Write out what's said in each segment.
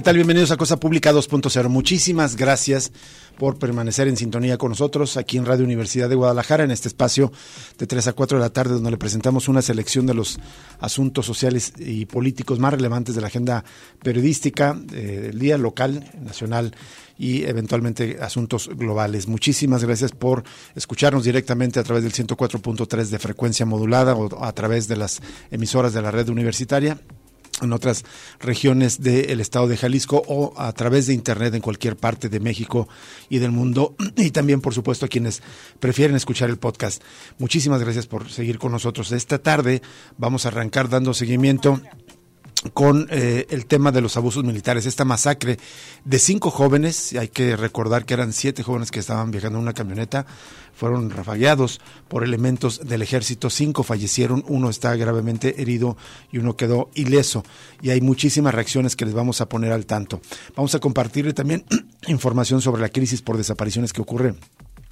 ¿Qué tal? Bienvenidos a Cosa Pública 2.0. Muchísimas gracias por permanecer en sintonía con nosotros aquí en Radio Universidad de Guadalajara, en este espacio de 3 a 4 de la tarde, donde le presentamos una selección de los asuntos sociales y políticos más relevantes de la agenda periodística eh, del día local, nacional y eventualmente asuntos globales. Muchísimas gracias por escucharnos directamente a través del 104.3 de frecuencia modulada o a través de las emisoras de la red universitaria en otras regiones del estado de Jalisco o a través de internet en cualquier parte de México y del mundo y también por supuesto a quienes prefieren escuchar el podcast. Muchísimas gracias por seguir con nosotros. Esta tarde vamos a arrancar dando seguimiento con eh, el tema de los abusos militares, esta masacre de cinco jóvenes, hay que recordar que eran siete jóvenes que estaban viajando en una camioneta, fueron rafagueados por elementos del ejército, cinco fallecieron, uno está gravemente herido y uno quedó ileso. Y hay muchísimas reacciones que les vamos a poner al tanto. Vamos a compartirle también información sobre la crisis por desapariciones que ocurre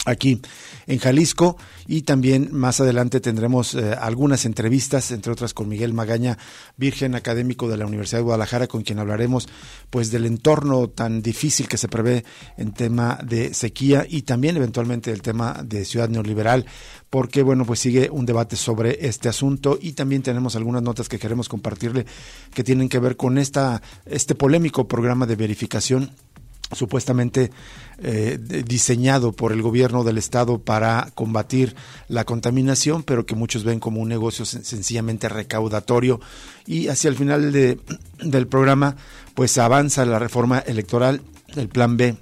aquí en Jalisco. Y también más adelante tendremos eh, algunas entrevistas, entre otras con Miguel Magaña, virgen académico de la Universidad de Guadalajara, con quien hablaremos pues del entorno tan difícil que se prevé en tema de sequía y también eventualmente el tema de ciudad neoliberal, porque bueno, pues sigue un debate sobre este asunto. Y también tenemos algunas notas que queremos compartirle que tienen que ver con esta este polémico programa de verificación supuestamente eh, diseñado por el gobierno del estado para combatir la contaminación, pero que muchos ven como un negocio sencillamente recaudatorio. Y hacia el final de, del programa, pues avanza la reforma electoral, el plan B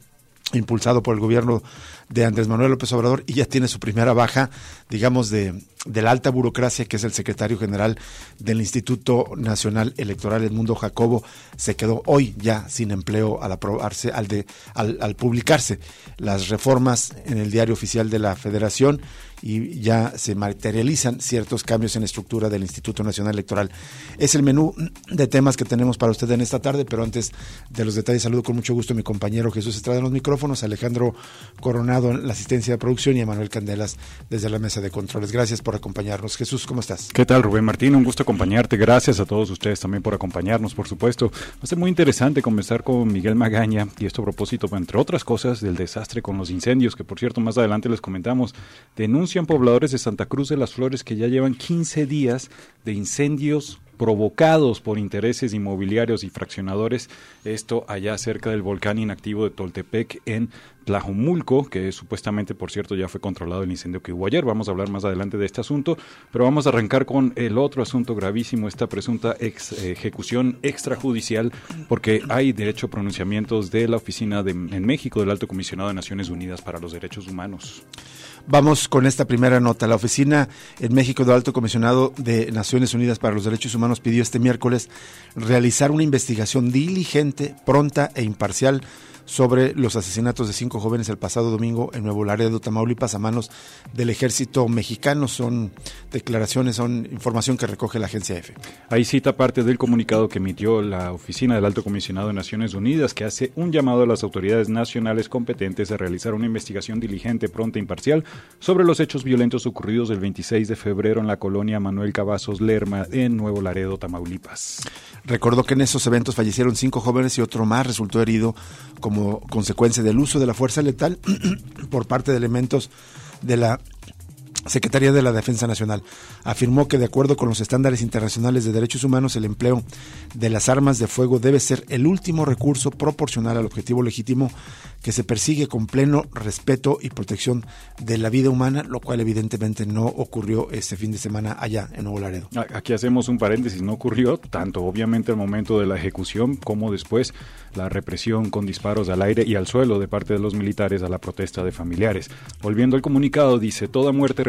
impulsado por el gobierno de Andrés Manuel López Obrador y ya tiene su primera baja, digamos, de, la alta burocracia, que es el secretario general del Instituto Nacional Electoral, Edmundo Jacobo, se quedó hoy ya sin empleo al aprobarse, al, de, al, al publicarse las reformas en el diario oficial de la Federación y ya se materializan ciertos cambios en la estructura del Instituto Nacional Electoral. Es el menú de temas que tenemos para usted en esta tarde, pero antes de los detalles saludo con mucho gusto a mi compañero Jesús Estrada en los micrófonos, Alejandro Coronado en la asistencia de producción y a Manuel Candelas desde la mesa de controles. Gracias por acompañarnos. Jesús, ¿cómo estás? ¿Qué tal, Rubén Martín? Un gusto acompañarte. Gracias a todos ustedes también por acompañarnos, por supuesto. Va a ser muy interesante comenzar con Miguel Magaña y esto a propósito, entre otras cosas, del desastre con los incendios, que por cierto más adelante les comentamos. Pobladores de Santa Cruz de las Flores que ya llevan 15 días de incendios provocados por intereses inmobiliarios y fraccionadores, esto allá cerca del volcán inactivo de Toltepec en Tlajumulco, que supuestamente, por cierto, ya fue controlado el incendio que hubo ayer. Vamos a hablar más adelante de este asunto, pero vamos a arrancar con el otro asunto gravísimo, esta presunta ejecución extrajudicial, porque hay, de hecho, pronunciamientos de la oficina de, en México del Alto Comisionado de Naciones Unidas para los Derechos Humanos. Vamos con esta primera nota. La oficina en México del Alto Comisionado de Naciones Unidas para los Derechos Humanos pidió este miércoles realizar una investigación diligente, pronta e imparcial sobre los asesinatos de cinco jóvenes el pasado domingo en Nuevo Laredo, Tamaulipas, a manos del ejército mexicano. Son declaraciones, son información que recoge la agencia EFE. Ahí cita parte del comunicado que emitió la Oficina del Alto Comisionado de Naciones Unidas, que hace un llamado a las autoridades nacionales competentes a realizar una investigación diligente, pronta e imparcial sobre los hechos violentos ocurridos el 26 de febrero en la colonia Manuel Cavazos Lerma, en Nuevo Laredo, Tamaulipas. Recordó que en esos eventos fallecieron cinco jóvenes y otro más resultó herido como consecuencia del uso de la fuerza letal por parte de elementos de la Secretaría de la Defensa Nacional afirmó que de acuerdo con los estándares internacionales de derechos humanos el empleo de las armas de fuego debe ser el último recurso proporcional al objetivo legítimo que se persigue con pleno respeto y protección de la vida humana, lo cual evidentemente no ocurrió este fin de semana allá en Nuevo Laredo. Aquí hacemos un paréntesis, no ocurrió tanto obviamente al momento de la ejecución como después la represión con disparos al aire y al suelo de parte de los militares a la protesta de familiares. Volviendo al comunicado, dice, toda muerte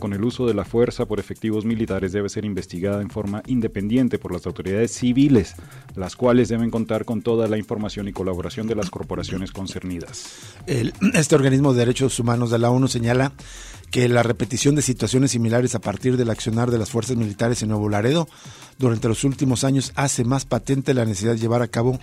con el uso de la fuerza por efectivos militares debe ser investigada en forma independiente por las autoridades civiles, las cuales deben contar con toda la información y colaboración de las corporaciones concernidas. este organismo de derechos humanos de la ONU señala que la repetición de situaciones similares a partir del accionar de las fuerzas militares en Nuevo Laredo durante los últimos años hace más patente la necesidad de llevar a cabo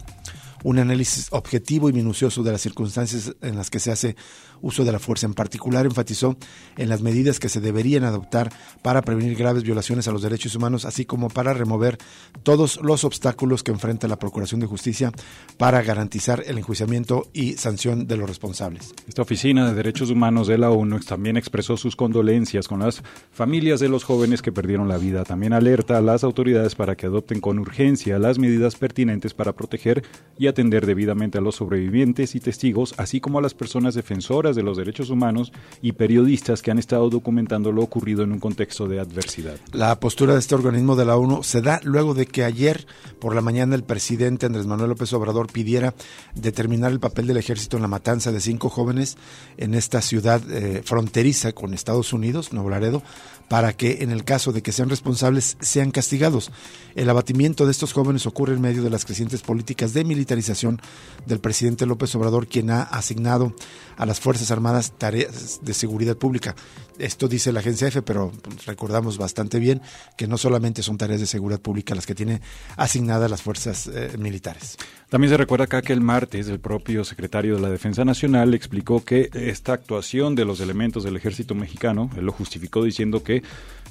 un análisis objetivo y minucioso de las circunstancias en las que se hace uso de la fuerza. En particular, enfatizó en las medidas que se deberían adoptar para prevenir graves violaciones a los derechos humanos, así como para remover todos los obstáculos que enfrenta la Procuración de Justicia para garantizar el enjuiciamiento y sanción de los responsables. Esta Oficina de Derechos Humanos de la ONU también expresó sus condolencias con las familias de los jóvenes que perdieron la vida. También alerta a las autoridades para que adopten con urgencia las medidas pertinentes para proteger y atender debidamente a los sobrevivientes y testigos, así como a las personas defensoras de los derechos humanos y periodistas que han estado documentando lo ocurrido en un contexto de adversidad. La postura de este organismo de la ONU se da luego de que ayer por la mañana el presidente Andrés Manuel López Obrador pidiera determinar el papel del ejército en la matanza de cinco jóvenes en esta ciudad eh, fronteriza con Estados Unidos, Nuevo Laredo, para que en el caso de que sean responsables sean castigados. El abatimiento de estos jóvenes ocurre en medio de las crecientes políticas de militarización del presidente López Obrador, quien ha asignado a las Fuerzas Armadas tareas de seguridad pública. Esto dice la agencia F, pero recordamos bastante bien que no solamente son tareas de seguridad pública las que tiene asignadas las fuerzas eh, militares. También se recuerda acá que el martes el propio secretario de la Defensa Nacional explicó que esta actuación de los elementos del ejército mexicano, él lo justificó diciendo que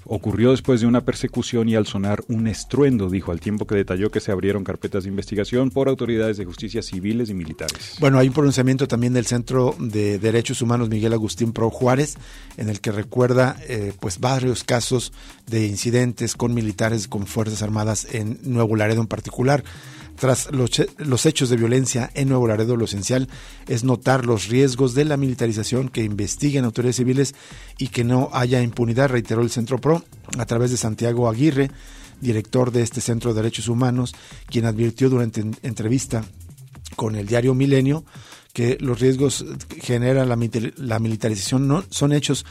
ocurrió después de una persecución y al sonar un estruendo, dijo, al tiempo que detalló que se abrieron carpetas de investigación por autoridades de justicia civiles y militares. Bueno, hay un pronunciamiento también del Centro de Derechos Humanos Miguel Agustín Pro Juárez, en el que recuerda eh, pues varios casos de incidentes con militares, con Fuerzas Armadas en Nuevo Laredo en particular. Tras los, hechos de violencia en Nuevo Laredo, lo esencial es notar los riesgos de la militarización, que investiguen autoridades civiles y que no haya impunidad, reiteró el Centro PRO a través de Santiago Aguirre, director de este Centro de Derechos Humanos, quien advirtió durante entrevista con el diario Milenio que los riesgos que genera la, la militarización no, son hechos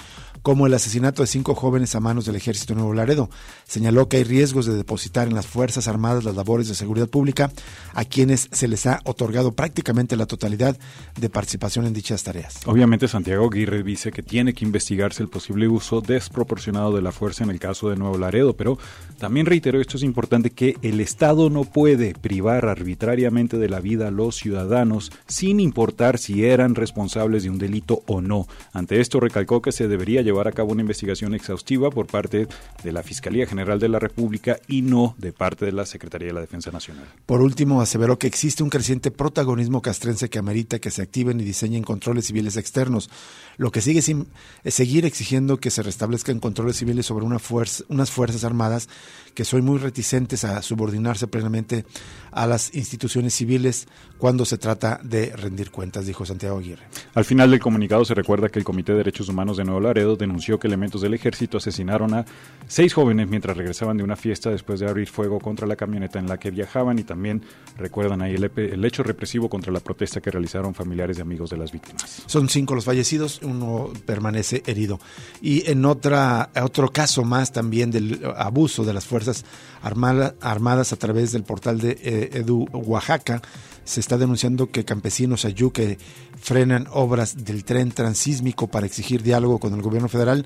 como el asesinato de cinco jóvenes a manos del ejército Nuevo Laredo. Señaló que hay riesgos de depositar en las Fuerzas Armadas las labores de seguridad pública a quienes se les ha otorgado prácticamente la totalidad de participación en dichas tareas. Obviamente Santiago Aguirre dice que tiene que investigarse el posible uso desproporcionado de la fuerza en el caso de Nuevo Laredo, pero también reiteró, esto es importante, que el Estado no puede privar arbitrariamente de la vida a los ciudadanos sin importar si eran responsables de un delito o no. Ante esto recalcó que se debería llevar a cabo una investigación exhaustiva por parte de la Fiscalía General de la República y no de parte de la Secretaría de la Defensa Nacional. Por último, aseveró que existe un creciente protagonismo castrense que amerita que se activen y diseñen controles civiles externos, lo que sigue sin seguir exigiendo que se restablezcan controles civiles sobre una fuerza, unas fuerzas armadas que son muy reticentes a subordinarse plenamente a las instituciones civiles cuando se trata de rendir cuentas, dijo Santiago Aguirre. Al final del comunicado se recuerda que el Comité de Derechos Humanos de Nuevo Laredo denunció que elementos del ejército asesinaron a seis jóvenes mientras regresaban de una fiesta después de abrir fuego contra la camioneta en la que viajaban y también recuerdan ahí el, el hecho represivo contra la protesta que realizaron familiares y amigos de las víctimas. Son cinco los fallecidos, uno permanece herido. Y en otra, otro caso más también del abuso de las Fuerzas Armadas a través del portal de eh, Edu Oaxaca, se está denunciando que campesinos ayuque frenan obras del tren transísmico para exigir diálogo con el gobierno federal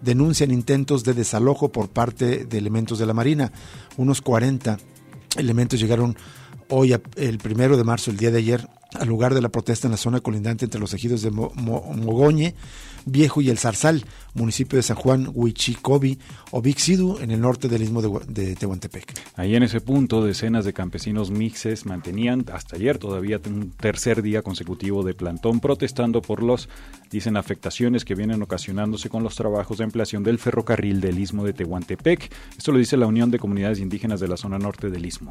denuncian intentos de desalojo por parte de elementos de la Marina. Unos 40 elementos llegaron hoy, el primero de marzo, el día de ayer, al lugar de la protesta en la zona colindante entre los ejidos de Mogoñe, Viejo y El Zarzal, municipio de San Juan, Huichicobi o Vixidu, en el norte del istmo de, Tehuantepec. Ahí en ese punto, decenas de campesinos mixes mantenían hasta ayer todavía un tercer día consecutivo de plantón protestando por los, dicen, afectaciones que vienen ocasionándose con los trabajos de ampliación del ferrocarril del istmo de Tehuantepec. Esto lo dice la Unión de Comunidades Indígenas de la zona norte del istmo.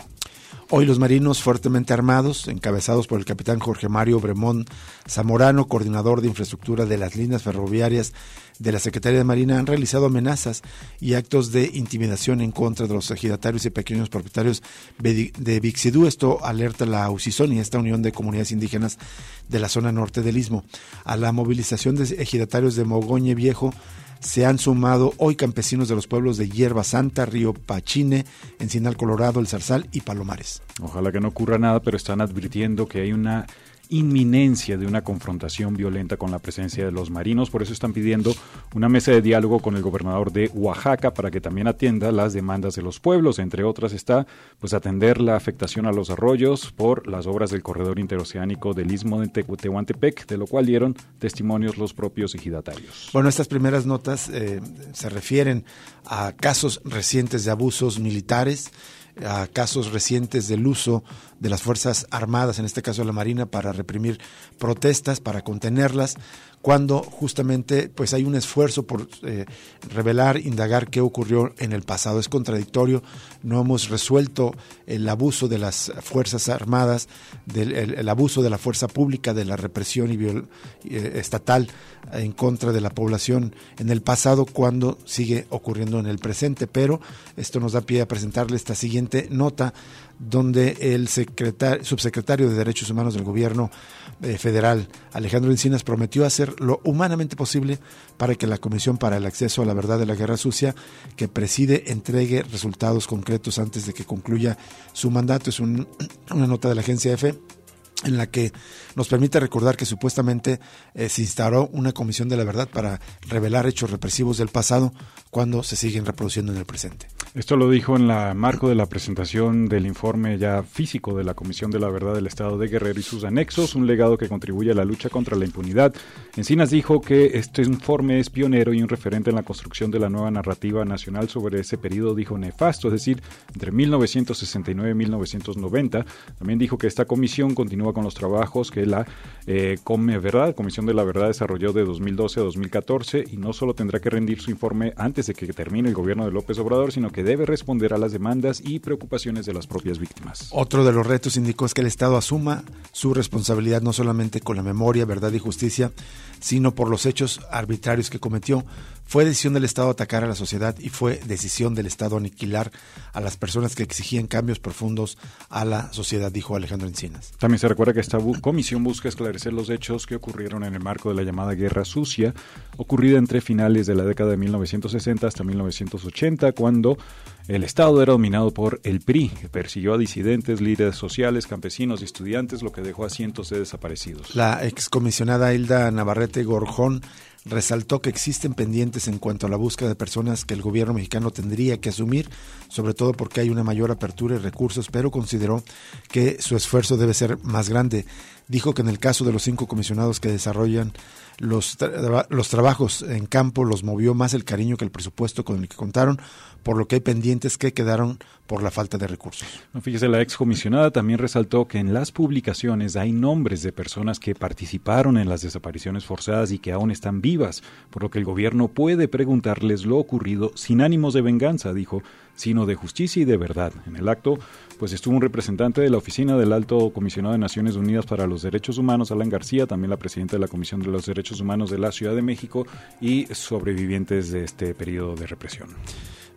Hoy los marinos fuertemente armados, encabezados por el capitán Jorge Mario Bremón Zamorano, coordinador de infraestructura de las líneas ferroviarias de la Secretaría de Marina, han realizado amenazas y actos de intimidación en contra de los ejidatarios y pequeños propietarios de Vixidú. Esto alerta la UCISON y esta Unión de Comunidades Indígenas de la zona norte del Istmo. A la movilización de ejidatarios de Mogoñe Viejo se han sumado hoy campesinos de los pueblos de Hierba Santa, Río Pachine, Encinal Colorado, El Zarzal y Palomares. Ojalá que no ocurra nada, pero están advirtiendo que hay una inminencia de una confrontación violenta con la presencia de los marinos. Por eso están pidiendo una mesa de diálogo con el gobernador de Oaxaca para que también atienda las demandas de los pueblos. Entre otras está pues atender la afectación a los arroyos por las obras del corredor interoceánico del istmo de Tehuantepec, de lo cual dieron testimonios los propios ejidatarios. Bueno, estas primeras notas eh, se refieren a casos recientes de abusos militares a casos recientes del uso de las Fuerzas Armadas, en este caso la Marina, para reprimir protestas, para contenerlas, cuando justamente pues hay un esfuerzo por eh, revelar, indagar qué ocurrió en el pasado. Es contradictorio, no hemos resuelto el abuso de las Fuerzas Armadas, del, el, abuso de la fuerza pública, de la represión y eh, estatal en contra de la población en el pasado cuando sigue ocurriendo en el presente. Pero esto nos da pie a presentarle esta siguiente nota donde el subsecretario de Derechos Humanos del Gobierno eh, Federal, Alejandro Encinas, prometió hacer lo humanamente posible para que la Comisión para el Acceso a la Verdad de la Guerra Sucia, que preside, entregue resultados concretos antes de que concluya su mandato. Es una nota de la agencia EFE en la que nos permite recordar que supuestamente eh, se instauró una comisión de la verdad para revelar hechos represivos del pasado cuando se siguen reproduciendo en el presente. Esto lo dijo en el marco de la presentación del informe ya físico de la Comisión de la Verdad del Estado de Guerrero y sus anexos, un legado que contribuye a la lucha contra la impunidad. Encinas dijo que este informe es pionero y un referente en la construcción de la nueva narrativa nacional sobre ese periodo, dijo nefasto, es decir, entre 1969 y 1990. También dijo que esta comisión continúa con los trabajos que la eh, Come Verdad, Comisión de la Verdad, desarrolló de 2012 a 2014 y no solo tendrá que rendir su informe antes de que termine el gobierno de López Obrador, sino que debe responder a las demandas y preocupaciones de las propias víctimas. Otro de los retos indicó es que el Estado asuma su responsabilidad no solamente con la memoria, verdad y justicia, sino por los hechos arbitrarios que cometió. Fue decisión del Estado atacar a la sociedad y fue decisión del Estado aniquilar a las personas que exigían cambios profundos a la sociedad, dijo Alejandro Encinas. También se recuerda que esta comisión busca esclarecer los hechos que ocurrieron en el marco de la llamada Guerra Sucia, ocurrida entre finales de la década de 1960 hasta 1980, cuando el Estado era dominado por el PRI, que persiguió a disidentes, líderes sociales, campesinos y estudiantes, lo que dejó a cientos de desaparecidos. La excomisionada Hilda Navarrete Gorjón resaltó que existen pendientes en cuanto a la búsqueda de personas que el gobierno mexicano tendría que asumir, sobre todo porque hay una mayor apertura y recursos, pero consideró que su esfuerzo debe ser más grande. Dijo que en el caso de los cinco comisionados que desarrollan los, los trabajos en campo los movió más el cariño que el presupuesto con el que contaron, por lo que hay pendientes que quedaron por la falta de recursos. fíjese, la excomisionada también resaltó que en las publicaciones hay nombres de personas que participaron en las desapariciones forzadas y que aún están vivas, por lo que el gobierno puede preguntarles lo ocurrido sin ánimos de venganza, dijo, sino de justicia y de verdad. En el acto, pues estuvo un representante de la Oficina del Alto Comisionado de Naciones Unidas para los Derechos Humanos, Alan García, también la presidenta de la Comisión de los Derechos Humanos de la Ciudad de México y sobrevivientes de este periodo de represión.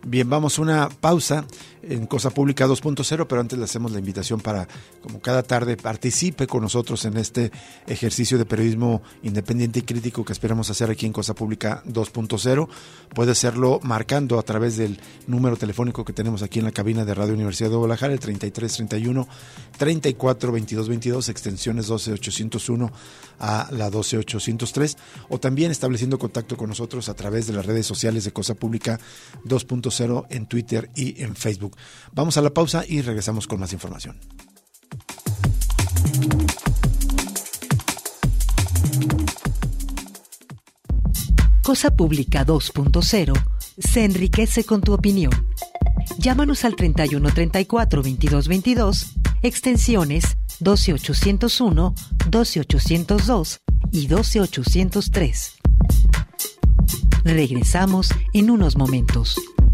Bien, vamos a una pausa en Cosa Pública 2.0, pero antes le hacemos la invitación para, como cada tarde, participe con nosotros en este ejercicio de periodismo independiente y crítico que esperamos hacer aquí en Cosa Pública 2.0. Puede hacerlo marcando a través del número telefónico que tenemos aquí en la cabina de Radio Universidad de Guadalajara, el 3331 34 22 22, extensiones 12801 a la 12803, o también estableciendo contacto con nosotros a través de las redes sociales de Cosa Pública 2.0 en Twitter y en Facebook. Vamos a la pausa y regresamos con más información. Cosa Pública 2.0 se enriquece con tu opinión. Llámanos al 31 34 22 22, extensiones 12801, 12802 y 12803. Regresamos en unos momentos.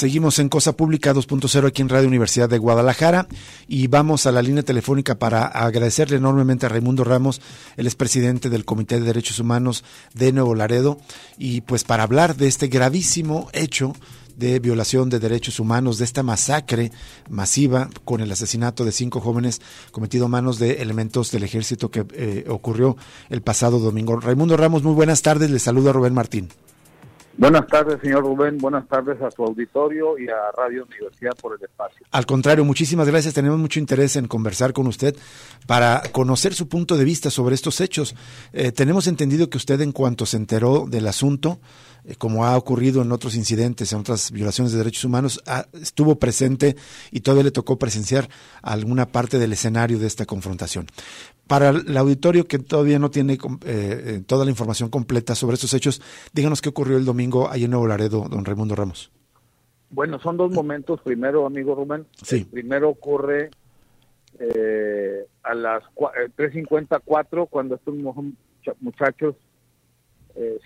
Seguimos en Cosa Pública 2.0 aquí en Radio Universidad de Guadalajara y vamos a la línea telefónica para agradecerle enormemente a Raimundo Ramos, el expresidente del Comité de Derechos Humanos de Nuevo Laredo, y pues para hablar de este gravísimo hecho de violación de derechos humanos, de esta masacre masiva con el asesinato de cinco jóvenes cometido a manos de elementos del ejército que eh, ocurrió el pasado domingo. Raimundo Ramos, muy buenas tardes, le saluda Rubén Martín. Buenas tardes, señor Rubén. Buenas tardes a su auditorio y a Radio Universidad por el espacio. Al contrario, muchísimas gracias. Tenemos mucho interés en conversar con usted para conocer su punto de vista sobre estos hechos. Eh, tenemos entendido que usted, en cuanto se enteró del asunto, eh, como ha ocurrido en otros incidentes, en otras violaciones de derechos humanos, estuvo presente y todavía le tocó presenciar alguna parte del escenario de esta confrontación. Para el auditorio que todavía no tiene eh, eh, toda la información completa sobre estos hechos, díganos qué ocurrió el domingo ahí en Nuevo Laredo, don Raimundo Ramos. Bueno, son dos momentos. Primero, amigo Rubén, sí. primero ocurre eh, a las 3.54 cuando estos muchachos,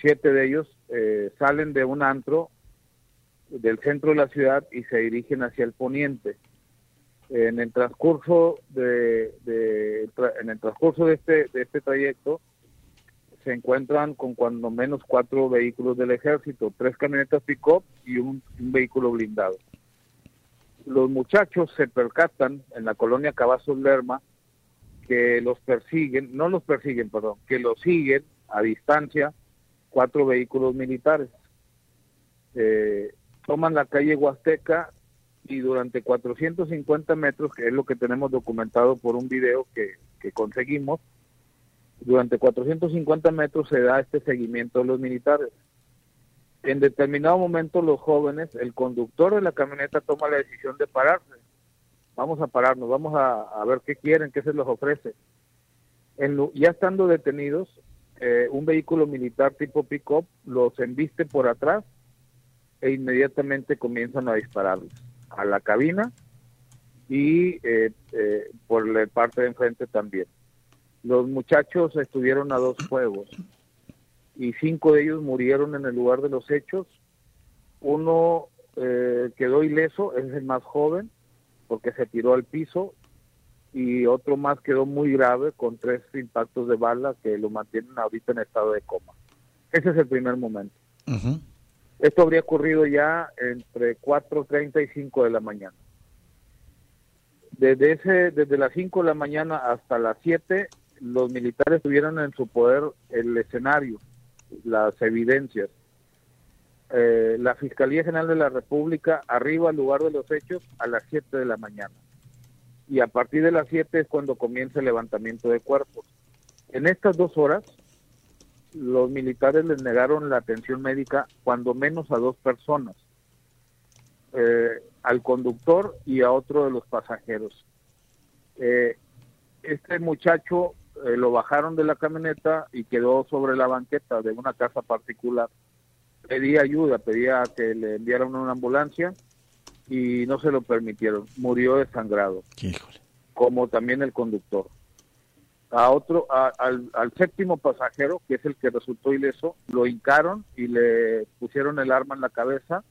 siete de ellos, salen de un antro del centro de la ciudad y se dirigen hacia el poniente en el transcurso de, en el transcurso de este de este trayecto se encuentran con cuando menos cuatro vehículos del ejército, tres camionetas pick-up y un, vehículo blindado. Los muchachos se percatan en la colonia Cavazos Lerma que los persiguen, no los persiguen, perdón, que los siguen a distancia cuatro vehículos militares. Eh, toman la calle Huasteca y durante 450 metros, que es lo que tenemos documentado por un video que, conseguimos, durante 450 metros se da este seguimiento de los militares. En determinado momento los jóvenes, el conductor de la camioneta toma la decisión de pararse. Vamos a pararnos, vamos a, ver qué quieren, qué se les ofrece. En ya estando detenidos, eh, un vehículo militar tipo pick-up los embiste por atrás e inmediatamente comienzan a dispararles a la cabina y eh, eh, por la parte de enfrente también. Los muchachos estuvieron a dos fuegos y cinco de ellos murieron en el lugar de los hechos. Uno eh, quedó ileso, es el más joven, porque se tiró al piso, y otro más quedó muy grave con tres impactos de bala que lo mantienen ahorita en estado de coma. Ese es el primer momento. Esto habría ocurrido ya entre 4.30 y 5 de la mañana. Desde, ese, desde las 5 de la mañana hasta las 7, los militares tuvieron en su poder el escenario, las evidencias. Eh, la Fiscalía General de la República arriba al lugar de los hechos a las 7 de la mañana. Y a partir de las 7 es cuando comienza el levantamiento de cuerpos. En estas dos horas, los militares les negaron la atención médica cuando menos a dos personas, eh, al conductor y a otro de los pasajeros. Eh, este muchacho eh, lo bajaron de la camioneta y quedó sobre la banqueta de una casa particular. Pedía ayuda, pedía que le enviaran una ambulancia y no se lo permitieron. Murió desangrado, como también el conductor a otro, al, séptimo pasajero, que es el que resultó ileso, lo hincaron y le pusieron el arma en la cabeza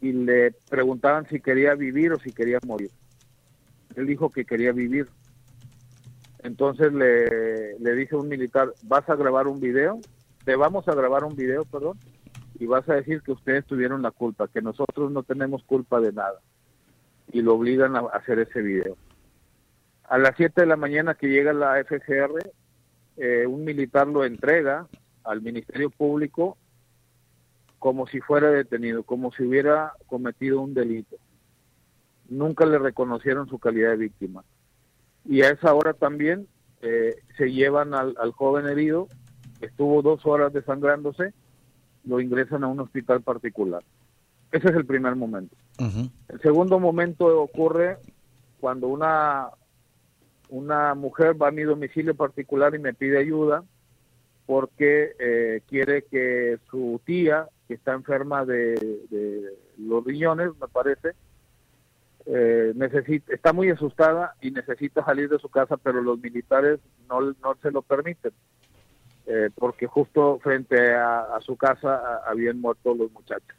y le preguntaban si quería vivir o si quería morir. Él dijo que quería vivir. Entonces le, le dice un militar, vas a grabar un video, te vamos a grabar un video, perdón, y vas a decir que ustedes tuvieron la culpa, que nosotros no tenemos culpa de nada. Y lo obligan a hacer ese video. A las 7 de la mañana que llega la FGR, eh, un militar lo entrega al Ministerio Público como si fuera detenido, como si hubiera cometido un delito. Nunca le reconocieron su calidad de víctima. Y a esa hora también eh, se llevan al, joven herido, estuvo dos horas desangrándose, lo ingresan a un hospital particular. Ese es el primer momento. El segundo momento ocurre cuando una una mujer va a mi domicilio particular y me pide ayuda porque eh, quiere que su tía, que está enferma de, los riñones, me parece, eh, necesita, está muy asustada y necesita salir de su casa, pero los militares no, no se lo permiten, eh, porque justo frente a, su casa habían muerto los muchachos.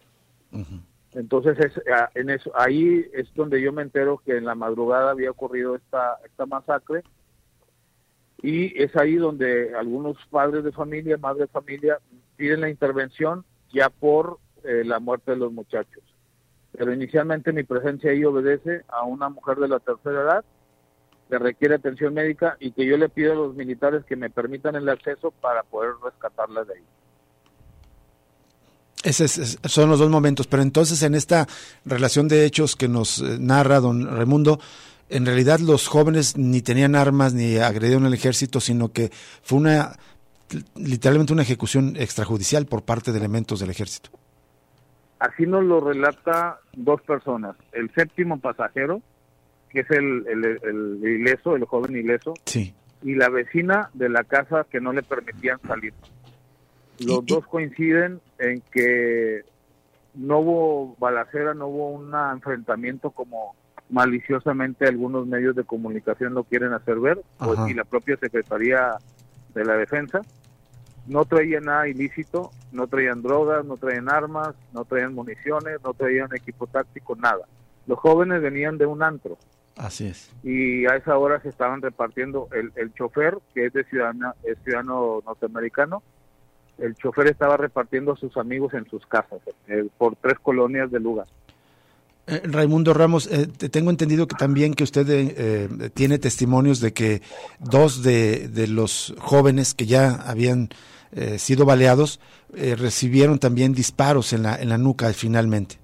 Entonces es, en eso, ahí es donde yo me entero que en la madrugada había ocurrido esta, esta masacre y es ahí donde algunos padres de familia, madres de familia, piden la intervención ya por eh, la muerte de los muchachos. Pero inicialmente mi presencia ahí obedece a una mujer de la tercera edad que requiere atención médica y que yo le pido a los militares que me permitan el acceso para poder rescatarla de ahí. Esos son los dos momentos, pero entonces en esta relación de hechos que nos eh, narra don Raimundo, en realidad los jóvenes ni tenían armas ni agredieron al ejército, sino que fue una literalmente una ejecución extrajudicial por parte de elementos del ejército. Así nos lo relata dos personas, el séptimo pasajero, que es el, el, ileso, el joven ileso, sí. y la vecina de la casa que no le permitían salir. Los dos coinciden en que no hubo balacera, no hubo un enfrentamiento como maliciosamente algunos medios de comunicación lo quieren hacer ver, pues, y la propia Secretaría de la Defensa. No traían nada ilícito, no traían drogas, no traían armas, no traían municiones, no traían equipo táctico, nada. Los jóvenes venían de un antro. Así es. Y a esa hora se estaban repartiendo el, el chofer, que es de ciudadano, es ciudadano norteamericano, el chofer estaba repartiendo a sus amigos en sus casas, eh, por tres colonias de lugar. Eh, Raimundo Ramos, eh, tengo entendido que también que usted tiene testimonios de que dos de, de, los jóvenes que ya habían sido baleados recibieron también disparos en la, en la nuca finalmente.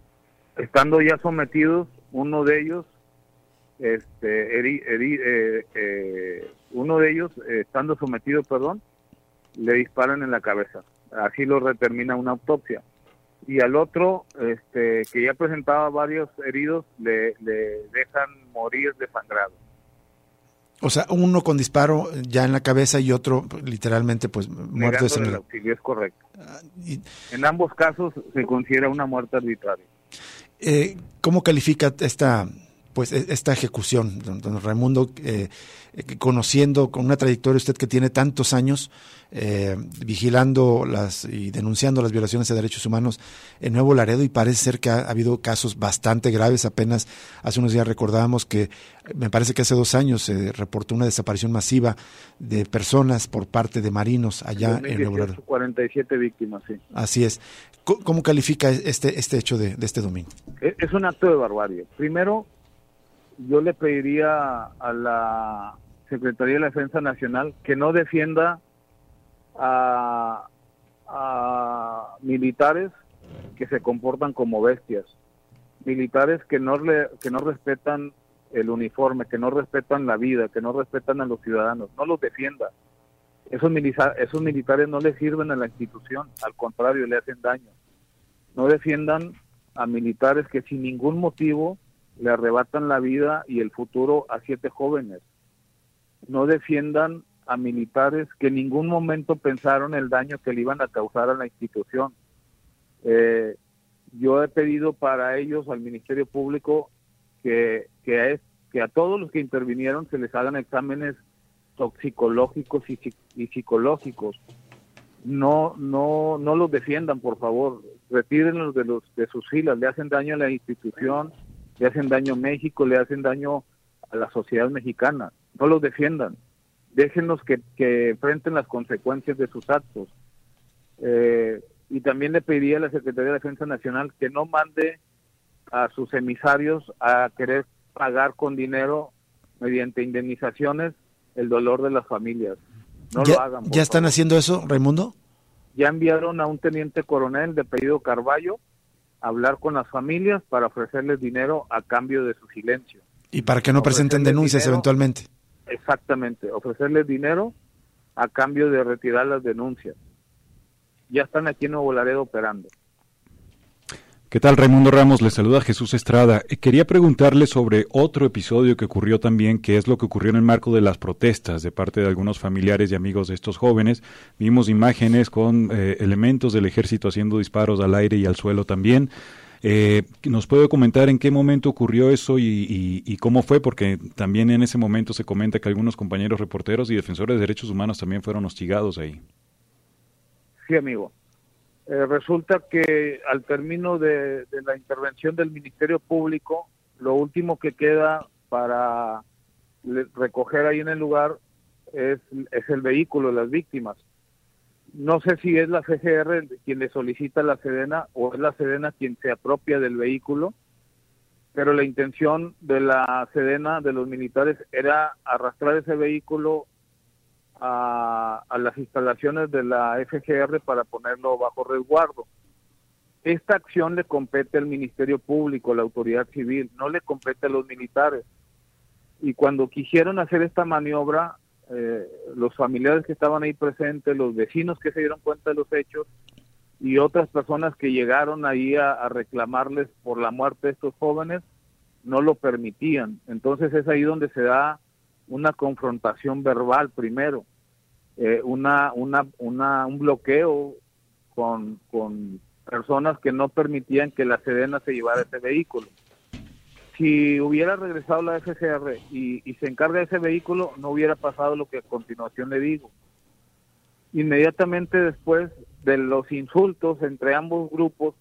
Estando ya sometidos, uno de ellos, este, uno de ellos, estando sometido, perdón, le disparan en la cabeza. Así lo determina una autopsia. Y al otro, este, que ya presentaba varios heridos, le, dejan morir desangrado. O sea, uno con disparo ya en la cabeza y otro literalmente pues muerto de auxilio, es correcto. Ah, en ambos casos se considera una muerte arbitraria. Eh, ¿Cómo califica esta pues e, esta ejecución, don, Raimundo, eh, eh, conociendo con una trayectoria usted que tiene tantos años eh, vigilando las y denunciando las violaciones de derechos humanos en Nuevo Laredo y parece ser que ha, habido casos bastante graves. Apenas hace unos días recordábamos que me parece que hace dos años se reportó una desaparición masiva de personas por parte de marinos allá en Nuevo Laredo. 47 víctimas, sí. Así es. ¿Cómo califica este, este hecho de, de este domingo? Es un acto de barbarie. Primero, yo le pediría a la Secretaría de la Defensa Nacional que no defienda a, militares que se comportan como bestias, militares que no, que no respetan el uniforme, que no respetan la vida, que no respetan a los ciudadanos, no los defienda. Esos, esos militares no le sirven a la institución, al contrario, le hacen daño. No defiendan a militares que sin ningún motivo le arrebatan la vida y el futuro a siete jóvenes. No defiendan a militares que en ningún momento pensaron el daño que le iban a causar a la institución. Eh, yo he pedido para ellos al Ministerio Público que, que, que a todos los que intervinieron se les hagan exámenes toxicológicos y, y psicológicos. No, no, no los defiendan, por favor. Retírenlos de, los, de sus filas, le hacen daño a la institución le hacen daño a México, le hacen daño a la sociedad mexicana. No los defiendan, déjenlos que, que enfrenten las consecuencias de sus actos. Eh, y también le pediría a la Secretaría de Defensa Nacional que no mande a sus emisarios a querer pagar con dinero mediante indemnizaciones el dolor de las familias. No lo hagan. ¿Ya están haciendo eso, Raimundo? Ya enviaron a un teniente coronel de pedido Carballo hablar con las familias para ofrecerles dinero a cambio de su silencio. Y para que no presenten denuncias eventualmente. Exactamente, ofrecerles dinero a cambio de retirar las denuncias. Ya están aquí en Nuevo Laredo operando. ¿Qué tal, Raimundo Ramos? Le saluda Jesús Estrada. Eh, quería preguntarle sobre otro episodio que ocurrió también, que es lo que ocurrió en el marco de las protestas de parte de algunos familiares y amigos de estos jóvenes. Vimos imágenes con eh, elementos del ejército haciendo disparos al aire y al suelo también. Eh, ¿Nos puede comentar en qué momento ocurrió eso y, y, cómo fue? Porque también en ese momento se comenta que algunos compañeros reporteros y defensores de derechos humanos también fueron hostigados ahí. Sí, amigo. Eh, resulta que al término de, la intervención del Ministerio Público, lo último que queda para recoger ahí en el lugar es, es el vehículo de las víctimas. No sé si es la CGR quien le solicita la Sedena o es la Sedena quien se apropia del vehículo, pero la intención de la Sedena, de los militares, era arrastrar ese vehículo a, las instalaciones de la FGR para ponerlo bajo resguardo. Esta acción le compete al Ministerio Público, la autoridad civil, no le compete a los militares. Y cuando quisieron hacer esta maniobra, eh, los familiares que estaban ahí presentes, los vecinos que se dieron cuenta de los hechos y otras personas que llegaron ahí a, reclamarles por la muerte de estos jóvenes, no lo permitían. Entonces es ahí donde se da una confrontación verbal primero, eh, una, una, una, un bloqueo con, con personas que no permitían que la Sedena se llevara ese vehículo si hubiera regresado la FCR y, se encarga ese vehículo, no hubiera pasado lo que a continuación le digo. Inmediatamente después de los insultos entre ambos grupos,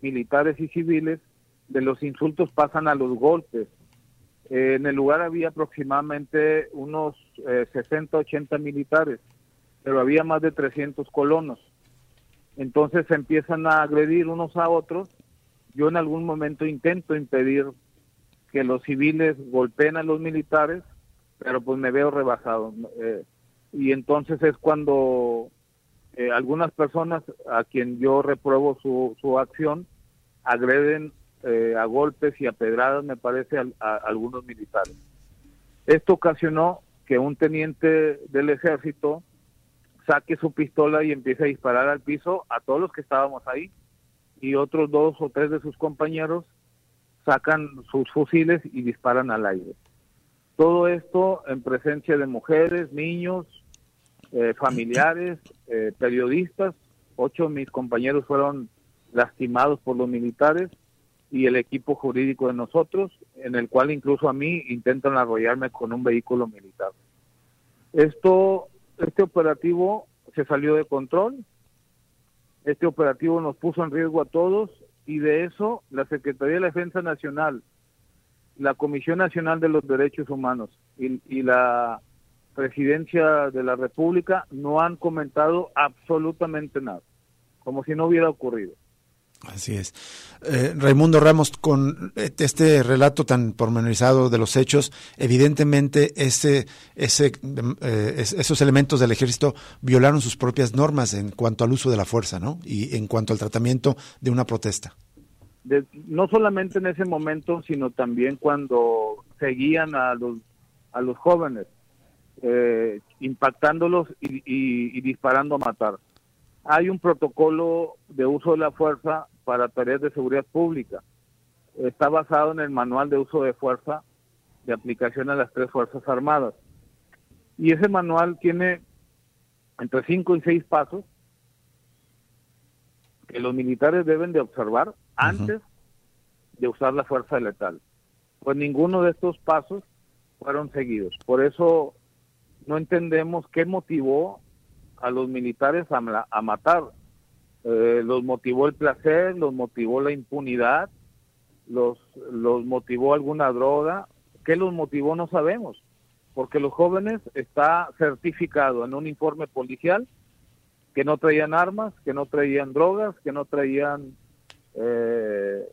militares y civiles, de los insultos pasan a los golpes. En el lugar había aproximadamente unos 60, eh, 80 militares, pero había más de 300 colonos. Entonces se empiezan a agredir unos a otros. Yo en algún momento intento impedir que los civiles golpeen a los militares, pero pues me veo rebasado. Eh, y entonces es cuando eh, algunas personas a quien yo repruebo su, su acción agreden eh, a golpes y a pedradas, me parece, a, algunos militares. Esto ocasionó que un teniente del ejército saque su pistola y empiece a disparar al piso a todos los que estábamos ahí y otros dos o tres de sus compañeros sacan sus fusiles y disparan al aire. Todo esto en presencia de mujeres, niños, eh, familiares, eh, periodistas. Ocho de mis compañeros fueron lastimados por los militares y el equipo jurídico de nosotros, en el cual incluso a mí intentan arrollarme con un vehículo militar. Esto, este operativo se salió de control. Este operativo nos puso en riesgo a todos y de eso la Secretaría de Defensa Nacional, la Comisión Nacional de los Derechos Humanos y, la Presidencia de la República no han comentado absolutamente nada, como si no hubiera ocurrido. Así es. Eh, Raimundo Ramos, con este relato tan pormenorizado de los hechos, evidentemente ese, ese, eh, esos elementos del ejército violaron sus propias normas en cuanto al uso de la fuerza, ¿no? Y en cuanto al tratamiento de una protesta. no solamente en ese momento, sino también cuando seguían a los, a los jóvenes, eh, impactándolos y disparando a matar hay un protocolo de uso de la fuerza para tareas de seguridad pública. Está basado en el manual de uso de fuerza de aplicación a las tres Fuerzas Armadas. Y ese manual tiene entre cinco y seis pasos que los militares deben de observar antes de usar la fuerza letal. Pues ninguno de estos pasos fueron seguidos. Por eso no entendemos qué motivó a los militares a, a matar. Eh, los motivó el placer, los motivó la impunidad, los, los motivó alguna droga. ¿Qué los motivó? No sabemos, porque los jóvenes está certificado en un informe policial que no traían armas, que no traían drogas, que no traían eh,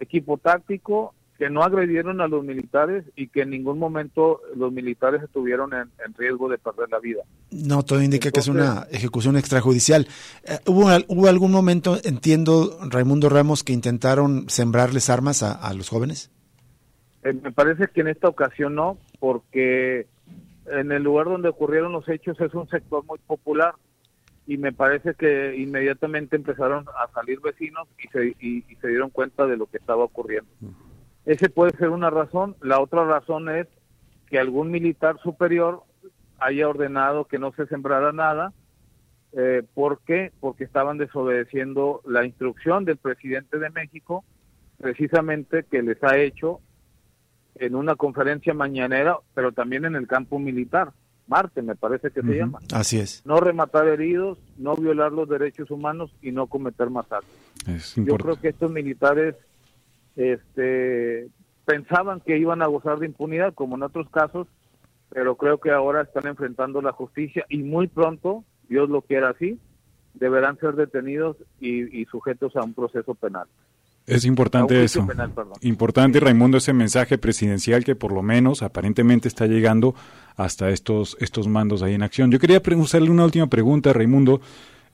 equipo táctico que no agredieron a los militares y que en ningún momento los militares estuvieron en, riesgo de perder la vida. No, todo indica que es una ejecución extrajudicial. Eh, ¿hubo, ¿Hubo algún momento, entiendo, Raimundo Ramos, que intentaron sembrarles armas a, los jóvenes? Eh, me parece que en esta ocasión no, porque en el lugar donde ocurrieron los hechos es un sector muy popular y me parece que inmediatamente empezaron a salir vecinos y se, y se dieron cuenta de lo que estaba ocurriendo. Ese puede ser una razón. La otra razón es que algún militar superior haya ordenado que no se sembrara nada. Eh, ¿Por qué? Porque estaban desobedeciendo la instrucción del presidente de México, precisamente que les ha hecho en una conferencia mañanera, pero también en el campo militar. Marte, me parece que se llama. Así es. No rematar heridos, no violar los derechos humanos y no cometer masacres. Yo creo que estos militares este, pensaban que iban a gozar de impunidad, como en otros casos, pero creo que ahora están enfrentando la justicia y muy pronto, Dios lo quiera así, deberán ser detenidos y sujetos a un proceso penal. Es importante eso. importante, Raimundo, ese mensaje presidencial que por lo menos aparentemente está llegando hasta estos, estos mandos ahí en acción. Yo quería hacerle una última pregunta, Raimundo.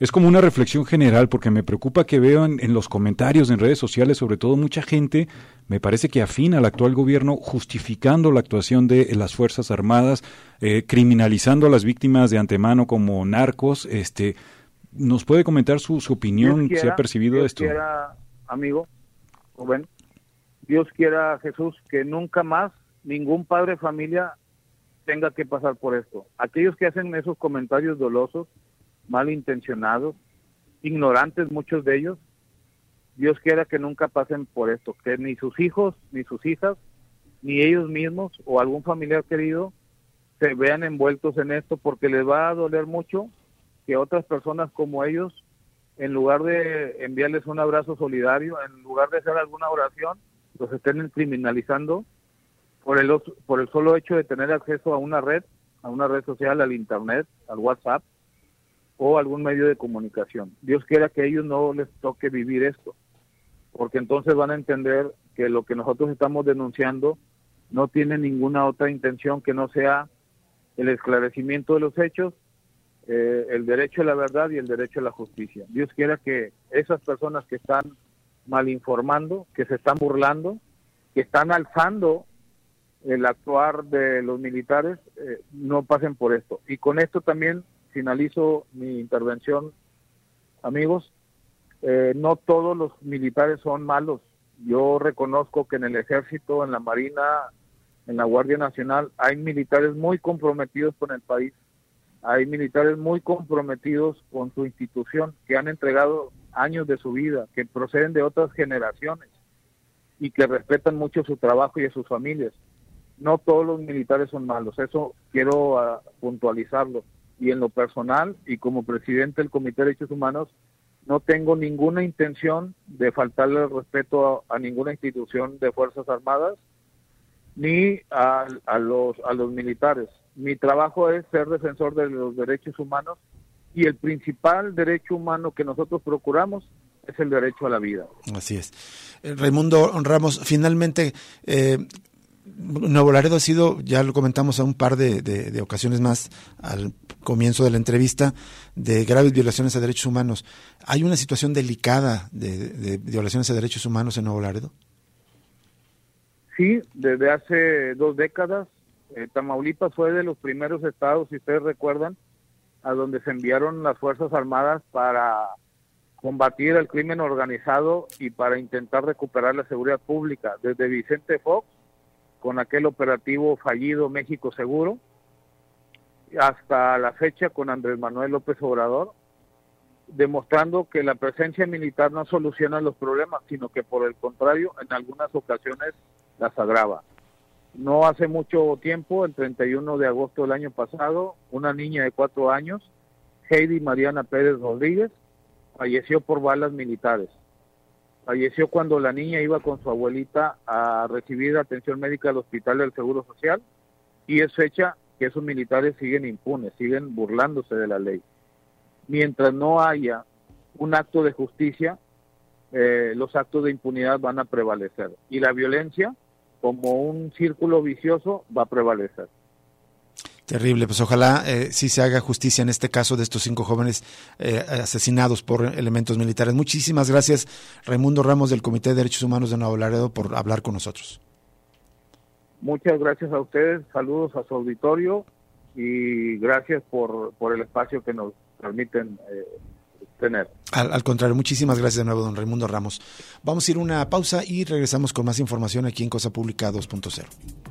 Es como una reflexión general porque me preocupa que veo en, los comentarios en redes sociales, sobre todo mucha gente, me parece que afina al actual gobierno justificando la actuación de las Fuerzas Armadas, eh, criminalizando a las víctimas de antemano como narcos. Este, ¿Nos puede comentar su, opinión, si ha percibido esto? amigo, bueno, Dios quiera, Jesús, que nunca más ningún padre de familia tenga que pasar por esto. Aquellos que hacen esos comentarios dolosos, malintencionados, ignorantes muchos de ellos, Dios quiera que nunca pasen por esto, que ni sus hijos, ni sus hijas, ni ellos mismos o algún familiar querido se vean envueltos en esto porque les va a doler mucho que otras personas como ellos en lugar de enviarles un abrazo solidario, en lugar de hacer alguna oración, los estén criminalizando por el, por el solo hecho de tener acceso a una red, a una red social, al Internet, al WhatsApp o algún medio de comunicación. Dios quiera que ellos no les toque vivir esto, porque entonces van a entender que lo que nosotros estamos denunciando no tiene ninguna otra intención que no sea el esclarecimiento de los hechos eh, el derecho a la verdad y el derecho a la justicia. Dios quiera que esas personas que están mal informando, que se están burlando, que están alzando el actuar de los militares, eh, no pasen por esto. Y con esto también finalizo mi intervención, amigos. Eh, no todos los militares son malos. Yo reconozco que en el ejército, en la marina, en la Guardia Nacional, hay militares muy comprometidos con el país hay militares muy comprometidos con su institución, que han entregado años de su vida, que proceden de otras generaciones y que respetan mucho su trabajo y a sus familias. No todos los militares son malos, eso quiero ah, puntualizarlo. Y en lo personal y como presidente del Comité de Derechos Humanos, no tengo ninguna intención de faltarle respeto a, ninguna institución de Fuerzas Armadas ni a, los, a los militares mi trabajo es ser defensor de los derechos humanos y el principal derecho humano que nosotros procuramos es el derecho a la vida. Así es. Eh, Raimundo Ramos, finalmente, eh, Nuevo Laredo ha sido, ya lo comentamos a un par de, ocasiones más al comienzo de la entrevista, de graves violaciones a derechos humanos. ¿Hay una situación delicada de, violaciones a derechos humanos en Nuevo Laredo? Sí, desde hace dos décadas eh, Tamaulipas fue de los primeros estados, si ustedes recuerdan, a donde se enviaron las Fuerzas Armadas para combatir el crimen organizado y para intentar recuperar la seguridad pública. Desde Vicente Fox, con aquel operativo fallido México Seguro, hasta la fecha con Andrés Manuel López Obrador, demostrando que la presencia militar no soluciona los problemas, sino que por el contrario, en algunas ocasiones las agrava. No hace mucho tiempo, el 31 de agosto del año pasado, una niña de cuatro años, Heidi Mariana Pérez Rodríguez, falleció por balas militares. Falleció cuando la niña iba con su abuelita a recibir atención médica al hospital del Seguro Social y es fecha que esos militares siguen impunes, siguen burlándose de la ley. Mientras no haya un acto de justicia, eh, los actos de impunidad van a prevalecer. Y la violencia como un círculo vicioso va a prevalecer. Terrible, pues ojalá eh, sí se haga justicia en este caso de estos cinco jóvenes eh, asesinados por elementos militares. Muchísimas gracias, Raimundo Ramos del Comité de Derechos Humanos de Nuevo Laredo, por hablar con nosotros. Muchas gracias a ustedes, saludos a su auditorio y gracias por, por el espacio que nos permiten eh, al, contrario, muchísimas gracias de nuevo, don Raimundo Ramos. Vamos a ir una pausa y regresamos con más información aquí en Cosa Pública 2.0.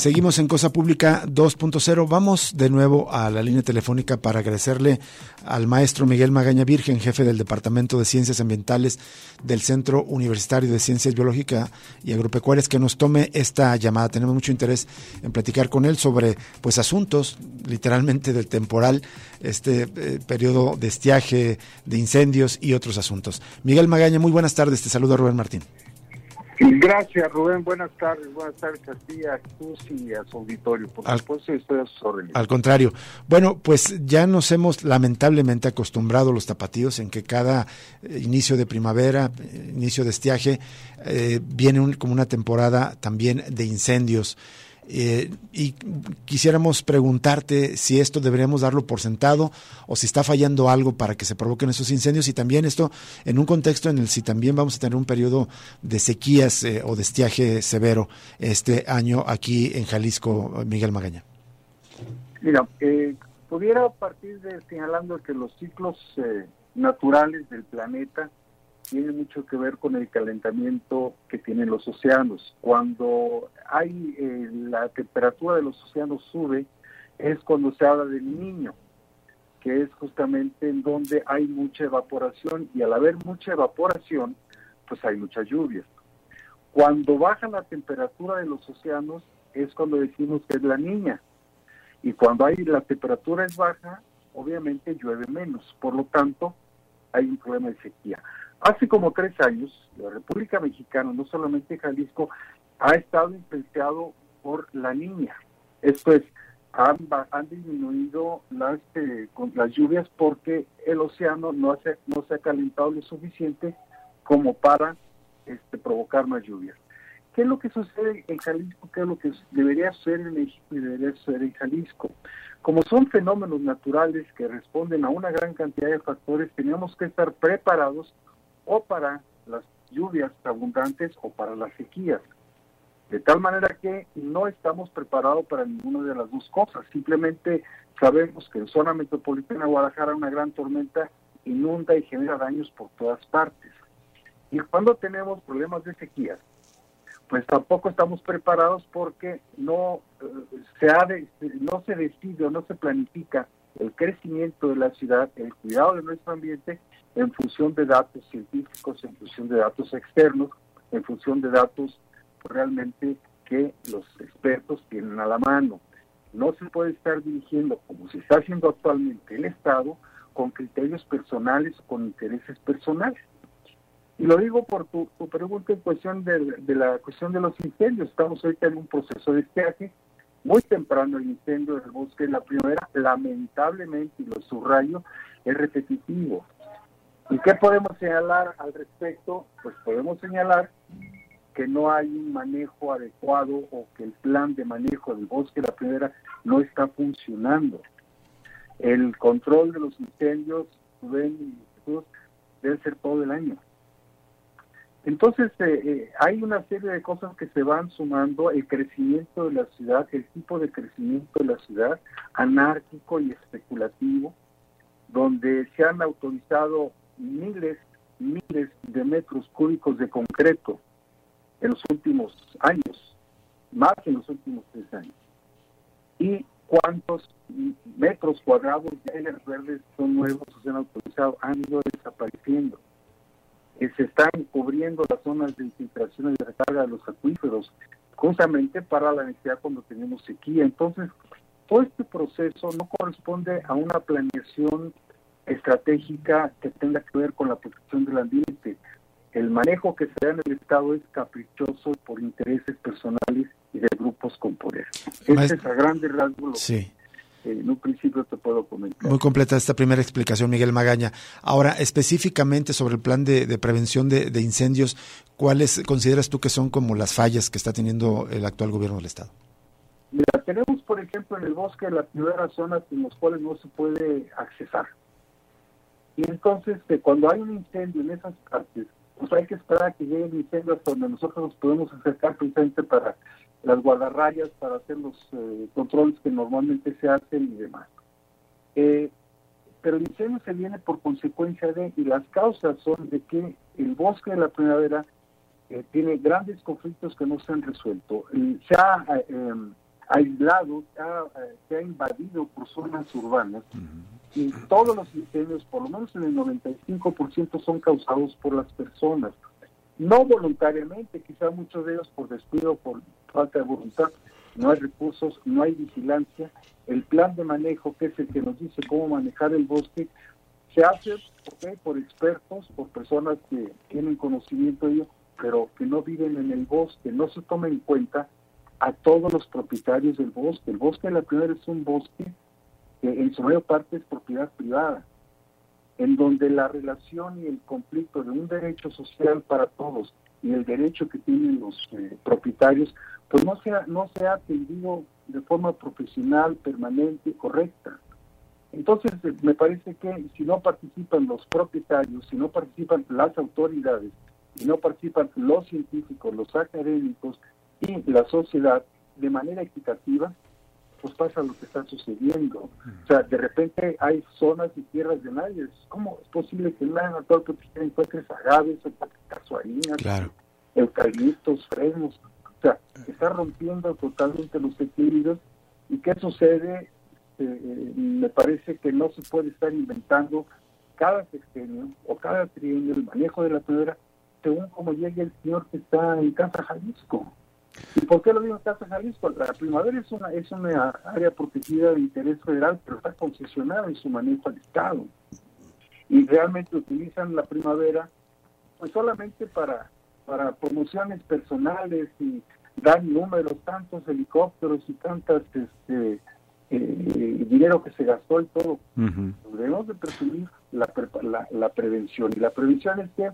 Seguimos en Cosa Pública 2.0. Vamos de nuevo a la línea telefónica para agradecerle al maestro Miguel Magaña Virgen, jefe del Departamento de Ciencias Ambientales del Centro Universitario de Ciencias Biológicas y Agropecuarias, que nos tome esta llamada. Tenemos mucho interés en platicar con él sobre pues asuntos literalmente del temporal, este eh, periodo de estiaje, de incendios y otros asuntos. Miguel Magaña, muy buenas tardes. Te saluda Rubén Martín. Gracias, Rubén. Buenas tardes. Buenas tardes a ti, a y a su auditorio. Por al, supuesto, estoy a sus órdenes. Al contrario. Bueno, pues ya nos hemos lamentablemente acostumbrado los tapatíos en que cada eh, inicio de primavera, eh, inicio de estiaje, eh, viene como una temporada también de incendios. Eh, y quisiéramos preguntarte si esto deberíamos darlo por sentado o si está fallando algo para que se provoquen esos incendios y también esto en un contexto en el si también vamos a tener un periodo de sequías eh, o de estiaje severo este año aquí en Jalisco, Miguel Magaña. Mira, eh, pudiera partir de señalando que los ciclos naturales del planeta tiene mucho que ver con el calentamiento que tienen los océanos. Cuando hay eh, la temperatura de los océanos sube, es cuando se habla del niño, que es justamente en donde hay mucha evaporación y al haber mucha evaporación, pues hay muchas lluvias. Cuando baja la temperatura de los océanos es cuando decimos que es la niña. Y cuando hay la temperatura es baja, obviamente llueve menos. Por lo tanto, hay un problema de sequía. Hace como tres años, la República Mexicana, no solamente Jalisco, ha estado influenciado por la niña. Esto es, han, han disminuido las, eh, las lluvias porque el océano no, hace, no se ha calentado lo suficiente como para este, provocar más lluvias. ¿Qué es lo que sucede en Jalisco? ¿Qué es lo que debería suceder en México y debería suceder en Jalisco? Como son fenómenos naturales que responden a una gran cantidad de factores, tenemos que estar preparados o para las lluvias abundantes o para las sequías. De tal manera que no estamos preparados para ninguna de las dos cosas. Simplemente sabemos que en zona metropolitana de Guadalajara una gran tormenta inunda y genera daños por todas partes. Y cuando tenemos problemas de sequías, pues tampoco estamos preparados porque no eh, se ha no se decide o no se planifica el crecimiento de la ciudad, el cuidado de nuestro ambiente en función de datos científicos, en función de datos externos, en función de datos realmente que los expertos tienen a la mano. No se puede estar dirigiendo, como se está haciendo actualmente el Estado, con criterios personales con intereses personales. Y lo digo por tu, pregunta en cuestión de, de, la cuestión de los incendios. Estamos ahorita en un proceso de estiaje. Muy temprano el incendio del bosque de la primavera, lamentablemente, y lo subrayo, es repetitivo. ¿Y qué podemos señalar al respecto? Pues podemos señalar que no hay un manejo adecuado o que el plan de manejo del bosque de la primera no está funcionando. El control de los incendios debe ser todo el año. Entonces, eh, eh, hay una serie de cosas que se van sumando, el crecimiento de la ciudad, el tipo de crecimiento de la ciudad, anárquico y especulativo, donde se han autorizado miles, miles de metros cúbicos de concreto en los últimos años, más en los últimos tres años. ¿Y cuántos metros cuadrados de áreas verdes son nuevos o se han autorizado? Han ido desapareciendo. Eh, se están cubriendo las zonas de infiltración y de recarga de los acuíferos, justamente para la necesidad cuando tenemos sequía. Entonces, todo este proceso no corresponde a una planeación estratégica que tenga que ver con la protección del ambiente. El manejo que se da en el Estado es caprichoso por intereses personales y de grupos con poder. Ese es a grandes rasgos sí. en un principio te puedo comentar. Muy completa esta primera explicación, Miguel Magaña. Ahora, específicamente sobre el plan de, prevención de, de, incendios, ¿cuáles consideras tú que son como las fallas que está teniendo el actual gobierno del Estado? Mira, tenemos, por ejemplo, en el bosque de la primera zonas en las cuales no se puede accesar. Y entonces, cuando hay un incendio en esas partes, pues hay que esperar a que llegue el incendio hasta donde nosotros nos podemos acercar precisamente para las guardarrayas, para hacer los eh, controles que normalmente se hacen y demás. Eh, pero el incendio se viene por consecuencia de, y las causas son de que el bosque de la primavera eh, tiene grandes conflictos que no se han resuelto. se ha em, aislado, se ha invadido por zonas urbanas y todos los incendios, por lo menos en el 95%, son causados por las personas. No voluntariamente, quizá muchos de ellos por descuido, por falta de voluntad, no hay recursos, no hay vigilancia. El plan de manejo, que es el que nos dice cómo manejar el bosque, se hace por expertos, por personas que tienen conocimiento de ello, pero que no viven en el bosque. No se toma en cuenta a todos los propietarios del bosque. El bosque de la primera es un bosque que en su mayor parte es propiedad privada, en donde la relación y el conflicto de un derecho social para todos y el derecho que tienen los eh, propietarios, pues no se, ha, no se ha atendido de forma profesional, permanente, correcta. Entonces, eh, me parece que si no participan los propietarios, si no participan las autoridades, si no participan los científicos, los académicos y la sociedad de manera equitativa, pues pasa lo que está sucediendo. O sea, de repente hay zonas y tierras de nadie. ¿Cómo es posible que en la natural protegida encuentres agaves, casuarinas, claro. eucaliptos, fresnos? O sea, está rompiendo totalmente los equilibrios. ¿Y qué sucede? Eh, me parece que no se puede estar inventando cada sexenio o cada trienio el manejo de la piedra según como llegue el señor que está en Casa Jalisco. ¿Y por qué lo digo en Casa Jalisco? La primavera es una, es una área protegida de interés federal, pero está concesionada en su manejo al Estado. Y realmente utilizan la primavera pues solamente para, para promociones personales y dan números, tantos helicópteros y tantas este, eh, dinero que se gastó y todo. Debemos de presumir la, la, la prevención. Y la prevención es que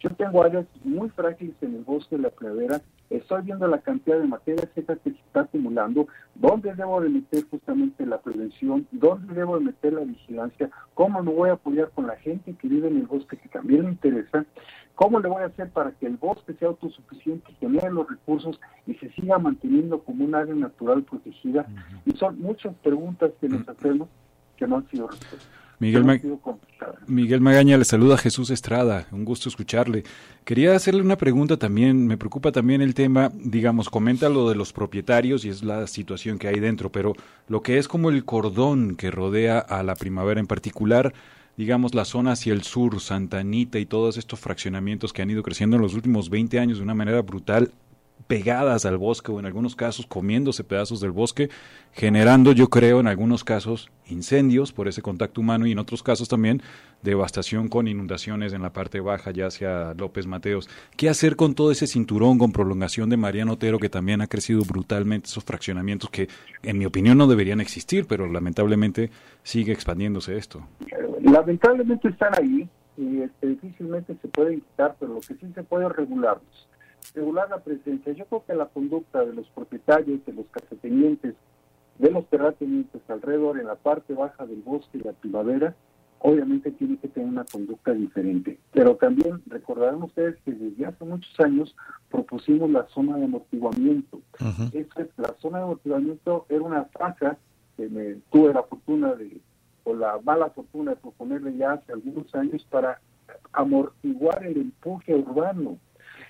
yo tengo áreas muy frágiles en el bosque de la primavera, estoy viendo la cantidad de materia seca que se está acumulando, dónde debo de meter justamente la prevención, dónde debo de meter la vigilancia, cómo me voy a apoyar con la gente que vive en el bosque que también me interesa, cómo le voy a hacer para que el bosque sea autosuficiente, genere los recursos y se siga manteniendo como un área natural protegida. Y son muchas preguntas que nos hacemos que no han sido respuestas. Miguel, Magaña le saluda a Jesús Estrada, un gusto escucharle. Quería hacerle una pregunta también, me preocupa también el tema, digamos, comenta lo de los propietarios y es la situación que hay dentro, pero lo que es como el cordón que rodea a la primavera en particular, digamos, la zona hacia el sur, Santa Anita y todos estos fraccionamientos que han ido creciendo en los últimos 20 años de una manera brutal, pegadas al bosque o en algunos casos comiéndose pedazos del bosque, generando yo creo en algunos casos incendios por ese contacto humano y en otros casos también devastación con inundaciones en la parte baja ya hacia López Mateos. ¿Qué hacer con todo ese cinturón con prolongación de Mariano Otero que también ha crecido brutalmente esos fraccionamientos que en mi opinión no deberían existir, pero lamentablemente sigue expandiéndose esto? Lamentablemente están ahí y este, difícilmente se pueden quitar, pero lo que sí se puede regularlos regular la presencia. Yo creo que la conducta de los propietarios, de los casetenientes, de los terratenientes alrededor en la parte baja del bosque de la primavera, obviamente tiene que tener una conducta diferente. Pero también recordarán ustedes que desde hace muchos años propusimos la zona de amortiguamiento. la zona de amortiguamiento era una franja que me tuve la fortuna de, o la mala fortuna de proponerle ya hace algunos años para amortiguar el empuje urbano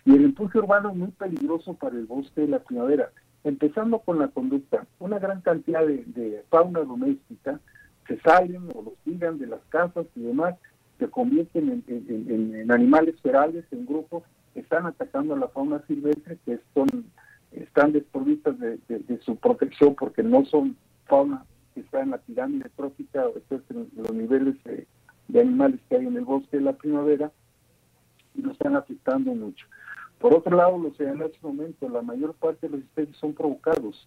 y el empuje urbano es muy peligroso para el bosque de la primavera. Empezando con la conducta, una gran cantidad de, fauna doméstica se salen o los tiran de las casas y demás, se convierten en, animales ferales, en grupos, están atacando a la fauna silvestre, que son, están desprovistas de, su protección porque no son fauna que está en la pirámide trófica o en los niveles de animales que hay en el bosque de la primavera, y lo están afectando mucho. Por otro lado, los en este momento, la mayor parte de los incendios son provocados,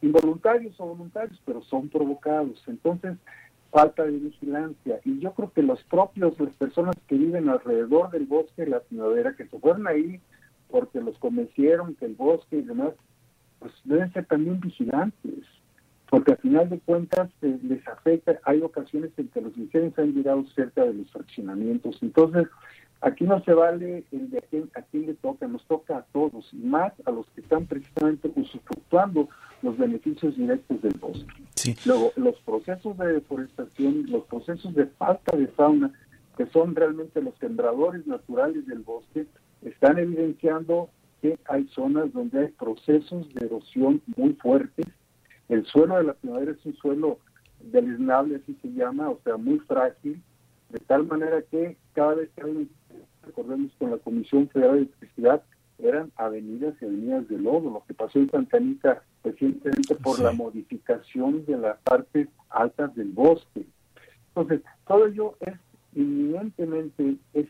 involuntarios o voluntarios, pero son provocados. Entonces, falta de vigilancia. Y yo creo que los propios, las personas que viven alrededor del bosque de la primavera, que se fueron ahí porque los convencieron que el bosque y demás, pues deben ser también vigilantes, porque al final de cuentas eh, les afecta. Hay ocasiones en que los incendios han llegado cerca de los fraccionamientos. Entonces, Aquí no se vale el de a quién, a quién le toca, nos toca a todos, y más a los que están precisamente usufructuando los beneficios directos del bosque. Luego, los procesos de deforestación, los procesos de falta de fauna, que son realmente los sembradores naturales del bosque, están evidenciando que hay zonas donde hay procesos de erosión muy fuertes. El suelo de la primavera es un suelo deleznable, así se llama, o sea, muy frágil, de tal manera que cada vez que hay, recordemos con la Comisión Federal de Electricidad, eran avenidas y avenidas de lodo, lo que pasó en Santanita recientemente por la modificación de las partes altas del bosque. Entonces, todo ello es inminentemente, es,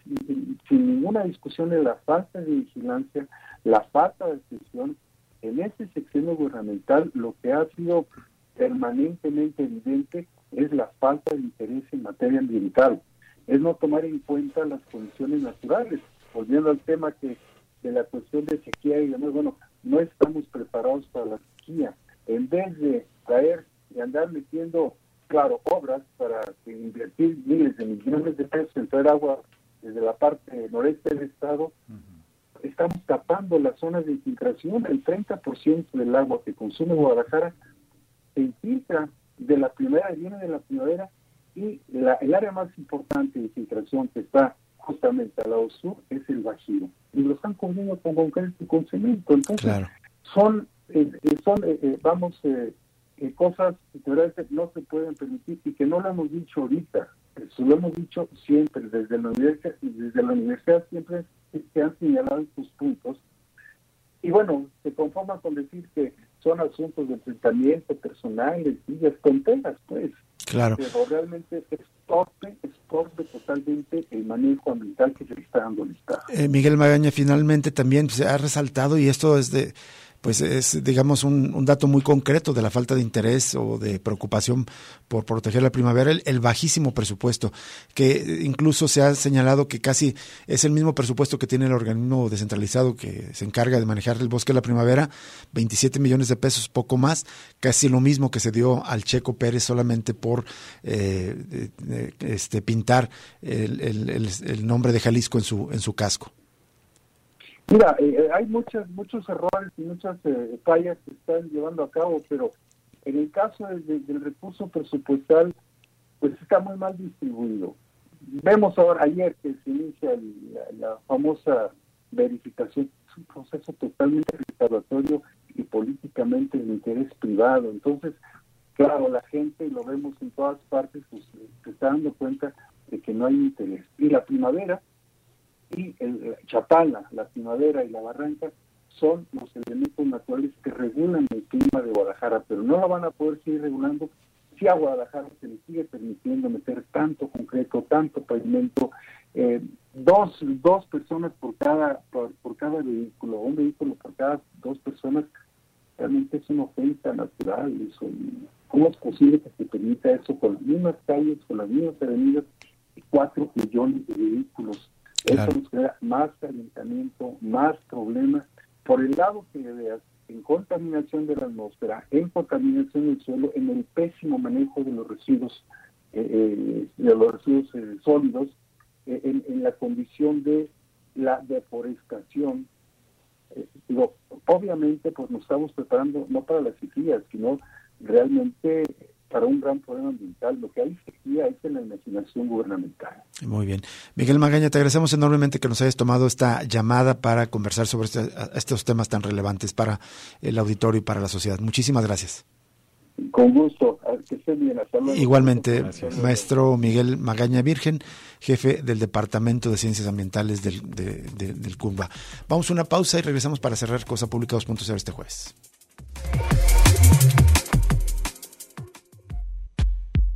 sin ninguna discusión de la falta de vigilancia, la falta de atención, en este sexenio gubernamental lo que ha sido permanentemente evidente es la falta de interés en materia ambiental, es no tomar en cuenta las condiciones naturales. Volviendo al tema que de la cuestión de sequía y demás, bueno, no estamos preparados para la sequía. En vez de traer y andar metiendo, claro, obras para invertir miles de millones de pesos en traer agua desde la parte noreste del estado, estamos tapando las zonas de infiltración. El 30% del agua que consume Guadalajara se infiltra de la primavera, viene de la primavera, y el área más importante de infiltración que está justamente al lado sur es el Bajío. Y lo están cubriendo con concreto y con cemento. Entonces, son, eh, eh, son eh, vamos, cosas que no se pueden permitir y que no lo hemos dicho ahorita. Eso lo hemos dicho siempre, desde la universidad, desde la universidad siempre se han señalado estos puntos. Y bueno, se conforma con decir que son asuntos de enfrentamiento personales, y tonteras, pues. Claro. Pero realmente es torpe, es torpe totalmente el manejo ambiental que se le está dando al Estado. Eh, Miguel Magaña finalmente también se ha resaltado, y esto es de pues es, digamos, un, dato muy concreto de la falta de interés o de preocupación por proteger la primavera, el, bajísimo presupuesto, que incluso se ha señalado que casi es el mismo presupuesto que tiene el organismo descentralizado que se encarga de manejar el bosque de la primavera, 27 millones de pesos, poco más, casi lo mismo que se dio al Checo Pérez solamente por eh, este, pintar el, el nombre de Jalisco en su, en su casco. Mira, eh, eh, hay muchos muchos errores y muchas eh, fallas que están llevando a cabo, pero en el caso del recurso presupuestal, pues está muy mal distribuido. Vemos ahora, ayer que se inicia la, famosa verificación, es un proceso totalmente restauratorio y políticamente de interés privado. Entonces, claro, la gente, lo vemos en todas partes, pues se está dando cuenta de que no hay interés. Y la primavera, y el Chapala, la primavera y la barranca son los elementos naturales que regulan el clima de Guadalajara, pero no lo van a poder seguir regulando si a Guadalajara se le sigue permitiendo meter tanto concreto, tanto pavimento, eh, dos, dos personas por cada, por, cada vehículo, un vehículo por cada dos personas, realmente es una ofensa natural. ¿Cómo es posible que se permita eso con las mismas calles, con las mismas avenidas y cuatro millones de vehículos? Eso nos crea más calentamiento, más problemas. Por el lado que le veas, en contaminación de la atmósfera, en contaminación del suelo, en el pésimo manejo de los residuos, eh, eh, de los residuos eh, sólidos, en, en, la condición de la deforestación. digo, obviamente, pues nos estamos preparando no para las sequías, sino realmente para un gran problema ambiental. Lo que hay sequía es en la imaginación gubernamental. Muy bien. Miguel Magaña, te agradecemos enormemente que nos hayas tomado esta llamada para conversar sobre este, estos temas tan relevantes para el auditorio y para la sociedad. Muchísimas gracias. Con gusto. Que esté bien. Igualmente, maestro Miguel Magaña Virgen, jefe del Departamento de Ciencias Ambientales del, del CUMBA. Vamos a una pausa y regresamos para cerrar Cosa Pública 2.0 este jueves.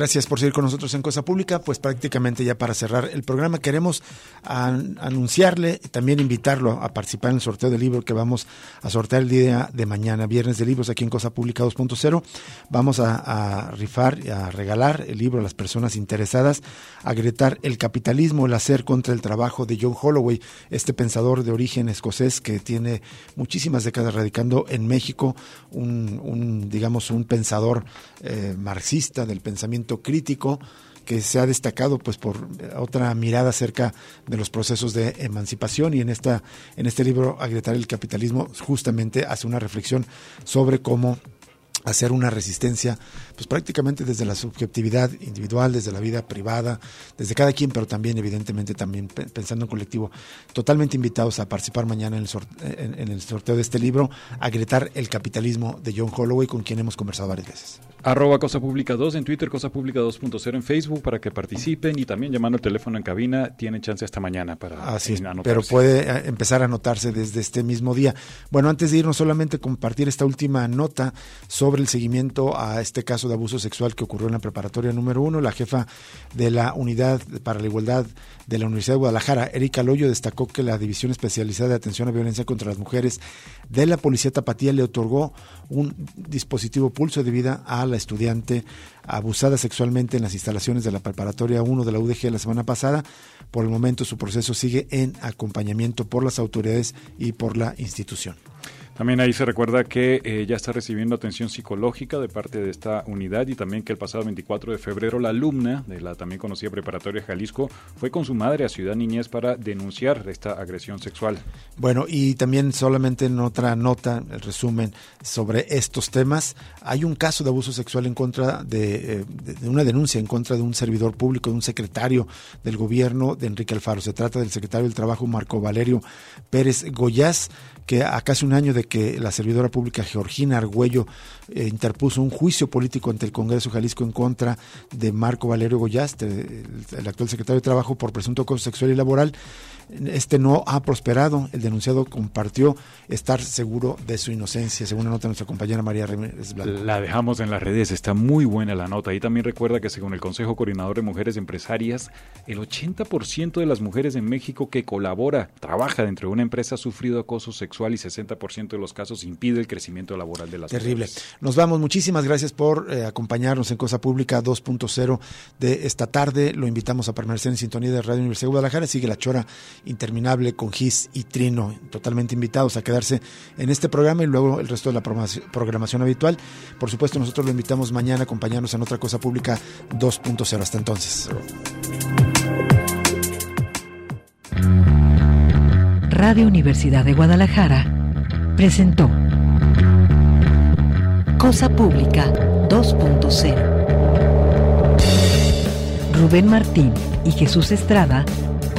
Gracias por seguir con nosotros en Cosa Pública. Pues prácticamente ya para cerrar el programa queremos anunciarle y también invitarlo a participar en el sorteo del libro que vamos a sortear el día de mañana, viernes de libros aquí en Cosa Pública 2.0. Vamos a, rifar y a regalar el libro a las personas interesadas a gritar El capitalismo, el hacer contra el trabajo de John Holloway, este pensador de origen escocés que tiene muchísimas décadas radicando en México, un, digamos un pensador eh, marxista del pensamiento crítico que se ha destacado pues por otra mirada acerca de los procesos de emancipación y en esta en este libro Agrietar el capitalismo justamente hace una reflexión sobre cómo hacer una resistencia, pues prácticamente desde la subjetividad individual, desde la vida privada, desde cada quien, pero también evidentemente también pensando en colectivo. Totalmente invitados a participar mañana en el, sorteo, de este libro, a gritar el capitalismo de John Holloway, con quien hemos conversado varias veces. Arroba Cosa Pública 2 en Twitter, Cosa Pública 2.0 en Facebook para que participen y también llamando el teléfono en cabina, tienen chance hasta mañana para Así Pero puede eh, empezar a anotarse desde este mismo día. Bueno, antes de irnos solamente compartir esta última nota sobre el seguimiento a este caso de abuso sexual que ocurrió en la preparatoria número uno. La jefa de la Unidad para la Igualdad de la Universidad de Guadalajara, Erika Loyo, destacó que la División Especializada de Atención a Violencia contra las Mujeres de la Policía Tapatía le otorgó un dispositivo pulso de vida a la estudiante abusada sexualmente en las instalaciones de la preparatoria 1 de la UDG la semana pasada. Por el momento su proceso sigue en acompañamiento por las autoridades y por la institución. También ahí se recuerda que eh, ya está recibiendo atención psicológica de parte de esta unidad y también que el pasado 24 de febrero la alumna de la también conocida preparatoria Jalisco fue con su madre a Ciudad Niñez para denunciar esta agresión sexual. Bueno, y también solamente en otra nota, el resumen sobre estos temas, hay un caso de abuso sexual en contra de, eh, de una denuncia en contra de un servidor público, de un secretario del gobierno de Enrique Alfaro. Se trata del secretario del Trabajo Marco Valerio Pérez Goyás que a casi un año de que la servidora pública Georgina Argüello eh, interpuso un juicio político ante el Congreso Jalisco en contra de Marco Valerio Goyaste, el, actual secretario de Trabajo, por presunto acoso sexual y laboral, este no ha prosperado. El denunciado compartió estar seguro de su inocencia, según la nota de nuestra compañera María Ramírez Blanco. La dejamos en las redes, está muy buena la nota. Y también recuerda que según el Consejo Coordinador de Mujeres Empresarias, el 80% de las mujeres en México que colabora, trabaja dentro de una empresa ha sufrido acoso sexual y 60% de los casos impide el crecimiento laboral de las Terrible. Nos vamos. Muchísimas gracias por eh, acompañarnos en Cosa Pública 2.0 de esta tarde. Lo invitamos a permanecer en sintonía de Radio Universidad de Guadalajara. Sigue la chora interminable con Gis y Trino, totalmente invitados a quedarse en este programa y luego el resto de la programación habitual. Por supuesto, nosotros lo invitamos mañana a acompañarnos en otra cosa pública 2.0. Hasta entonces. Radio Universidad de Guadalajara presentó Cosa Pública 2.0. Rubén Martín y Jesús Estrada